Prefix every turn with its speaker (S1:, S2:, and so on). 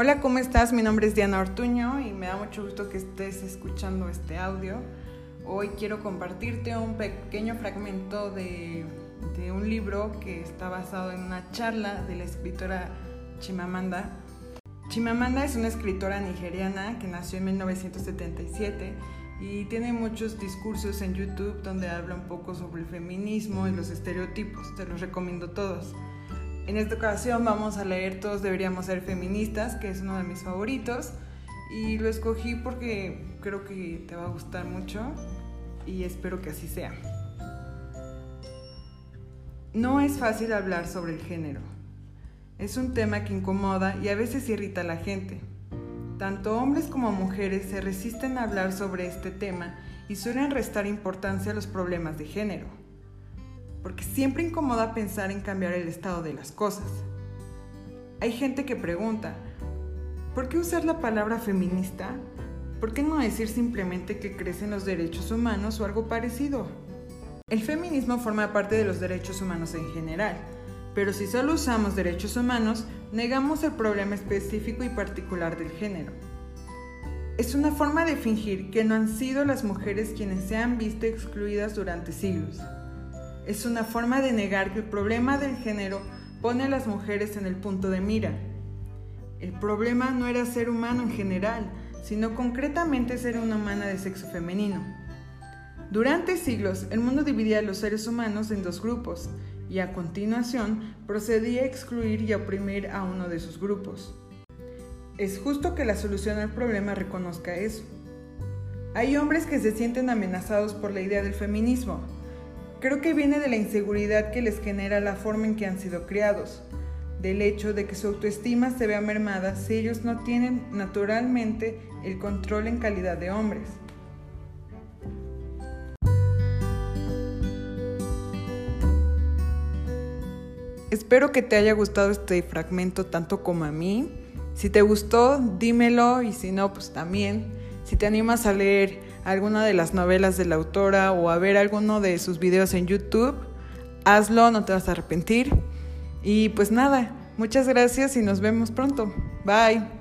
S1: Hola, ¿cómo estás? Mi nombre es Diana Ortuño y me da mucho gusto que estés escuchando este audio. Hoy quiero compartirte un pequeño fragmento de, de un libro que está basado en una charla de la escritora Chimamanda. Chimamanda es una escritora nigeriana que nació en 1977 y tiene muchos discursos en YouTube donde habla un poco sobre el feminismo y los estereotipos. Te los recomiendo todos. En esta ocasión vamos a leer Todos deberíamos ser feministas, que es uno de mis favoritos. Y lo escogí porque creo que te va a gustar mucho y espero que así sea. No es fácil hablar sobre el género. Es un tema que incomoda y a veces irrita a la gente. Tanto hombres como mujeres se resisten a hablar sobre este tema y suelen restar importancia a los problemas de género porque siempre incomoda pensar en cambiar el estado de las cosas. Hay gente que pregunta, ¿por qué usar la palabra feminista? ¿Por qué no decir simplemente que crecen los derechos humanos o algo parecido? El feminismo forma parte de los derechos humanos en general, pero si solo usamos derechos humanos, negamos el problema específico y particular del género. Es una forma de fingir que no han sido las mujeres quienes se han visto excluidas durante siglos es una forma de negar que el problema del género pone a las mujeres en el punto de mira. El problema no era ser humano en general, sino concretamente ser una humana de sexo femenino. Durante siglos, el mundo dividía a los seres humanos en dos grupos y a continuación procedía a excluir y a oprimir a uno de sus grupos. Es justo que la solución al problema reconozca eso. Hay hombres que se sienten amenazados por la idea del feminismo, Creo que viene de la inseguridad que les genera la forma en que han sido criados, del hecho de que su autoestima se vea mermada si ellos no tienen naturalmente el control en calidad de hombres. Espero que te haya gustado este fragmento tanto como a mí. Si te gustó, dímelo y si no, pues también. Si te animas a leer alguna de las novelas de la autora o a ver alguno de sus videos en YouTube, hazlo, no te vas a arrepentir. Y pues nada, muchas gracias y nos vemos pronto. Bye.